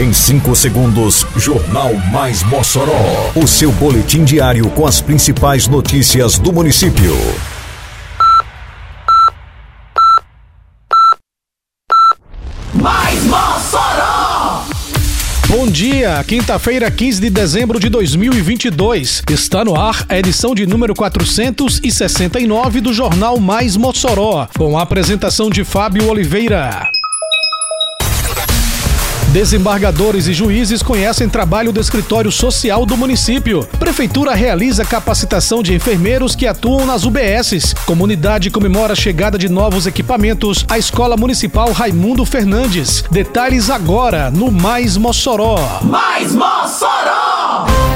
Em 5 segundos, Jornal Mais Mossoró. O seu boletim diário com as principais notícias do município. Mais Mossoró! Bom dia, quinta-feira, 15 de dezembro de 2022. Está no ar a edição de número 469 do Jornal Mais Mossoró, com a apresentação de Fábio Oliveira. Desembargadores e juízes conhecem trabalho do escritório social do município. Prefeitura realiza capacitação de enfermeiros que atuam nas UBSs. Comunidade comemora a chegada de novos equipamentos à Escola Municipal Raimundo Fernandes. Detalhes agora no Mais Mossoró. Mais Mossoró!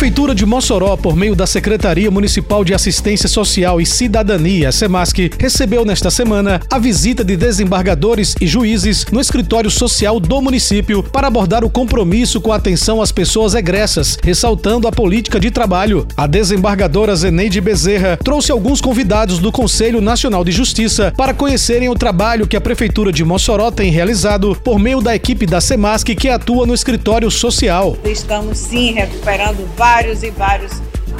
Prefeitura de Mossoró, por meio da Secretaria Municipal de Assistência Social e Cidadania, SEMASC, recebeu nesta semana a visita de desembargadores e juízes no escritório social do município para abordar o compromisso com a atenção às pessoas egressas, ressaltando a política de trabalho. A desembargadora Zeneide Bezerra trouxe alguns convidados do Conselho Nacional de Justiça para conhecerem o trabalho que a Prefeitura de Mossoró tem realizado por meio da equipe da SEMASC que atua no escritório social. Estamos sim recuperando vários e vários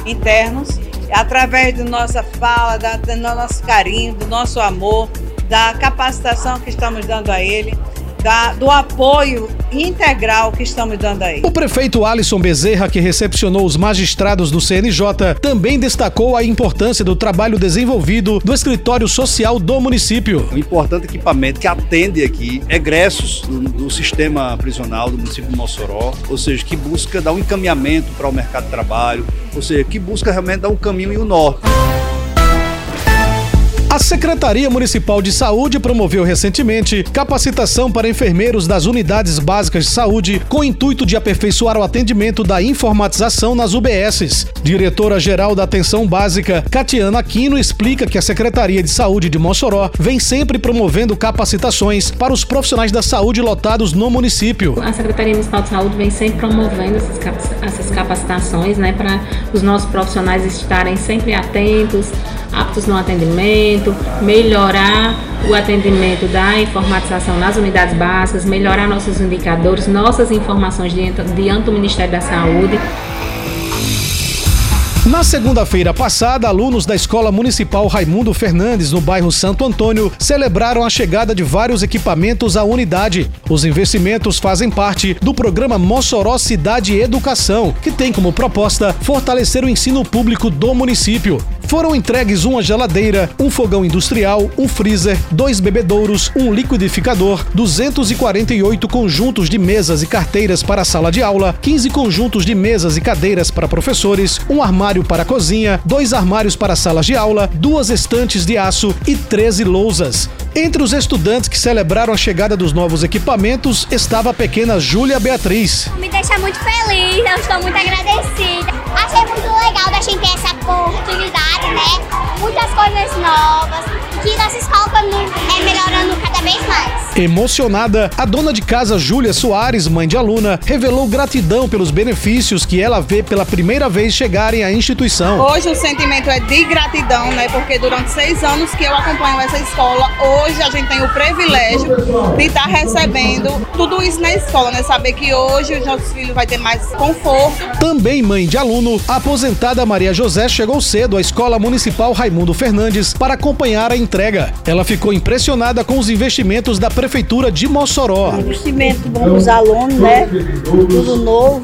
internos, através da nossa fala, da, do nosso carinho, do nosso amor, da capacitação que estamos dando a ele da, do apoio integral que estamos dando aí. O prefeito Alisson Bezerra, que recepcionou os magistrados do CNJ, também destacou a importância do trabalho desenvolvido do escritório social do município. Um importante equipamento que atende aqui egressos do, do sistema prisional do município de Mossoró, ou seja, que busca dar um encaminhamento para o mercado de trabalho, ou seja, que busca realmente dar um caminho e um norte. A Secretaria Municipal de Saúde promoveu recentemente capacitação para enfermeiros das unidades básicas de saúde com o intuito de aperfeiçoar o atendimento da informatização nas UBSs. Diretora-geral da Atenção Básica, Catiana Aquino, explica que a Secretaria de Saúde de Mossoró vem sempre promovendo capacitações para os profissionais da saúde lotados no município. A Secretaria Municipal de Saúde vem sempre promovendo essas capacitações né, para os nossos profissionais estarem sempre atentos, aptos no atendimento melhorar o atendimento da informatização nas unidades básicas, melhorar nossos indicadores, nossas informações diante do Ministério da Saúde. Na segunda-feira passada, alunos da Escola Municipal Raimundo Fernandes, no bairro Santo Antônio, celebraram a chegada de vários equipamentos à unidade. Os investimentos fazem parte do programa Mossoró Cidade Educação, que tem como proposta fortalecer o ensino público do município. Foram entregues uma geladeira, um fogão industrial, um freezer, dois bebedouros, um liquidificador, 248 conjuntos de mesas e carteiras para a sala de aula, 15 conjuntos de mesas e cadeiras para professores, um armário para a cozinha, dois armários para salas de aula, duas estantes de aço e 13 lousas. Entre os estudantes que celebraram a chegada dos novos equipamentos estava a pequena Júlia Beatriz. Me deixa muito feliz, eu estou muito agradecida. Achei muito legal da gente ter essa oportunidade, né? Muitas Emocionada, a dona de casa Júlia Soares, mãe de aluna, revelou gratidão pelos benefícios que ela vê pela primeira vez chegarem à instituição. Hoje o sentimento é de gratidão, né? Porque durante seis anos que eu acompanho essa escola, hoje a gente tem o privilégio de estar recebendo tudo isso na escola, né? Saber que hoje os nossos filhos vão ter mais conforto. Também mãe de aluno, a aposentada Maria José chegou cedo à Escola Municipal Raimundo Fernandes para acompanhar a entrega. Ela ficou impressionada com os investimentos da Prefeitura de Mossoró. Investimento bom para os alunos, né? Tudo novo,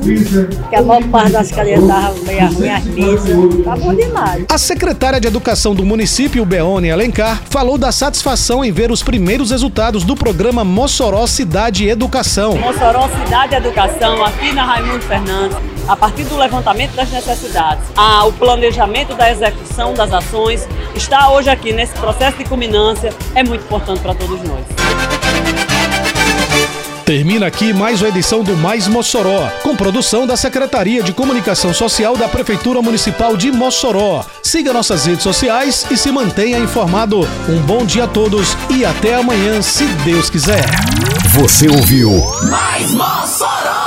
que a maior parte das cadeiras estavam meio minhas mesas. Tá bom demais. A secretária de Educação do município, Beone Alencar, falou da satisfação em ver os primeiros resultados do programa Mossoró Cidade Educação. Mossoró Cidade Educação, aqui na Raimundo Fernandes, a partir do levantamento das necessidades, a, o planejamento da execução das ações, está hoje aqui nesse processo de culminância, é muito importante para todos nós. Termina aqui mais uma edição do Mais Mossoró, com produção da Secretaria de Comunicação Social da Prefeitura Municipal de Mossoró. Siga nossas redes sociais e se mantenha informado. Um bom dia a todos e até amanhã, se Deus quiser. Você ouviu Mais Mossoró!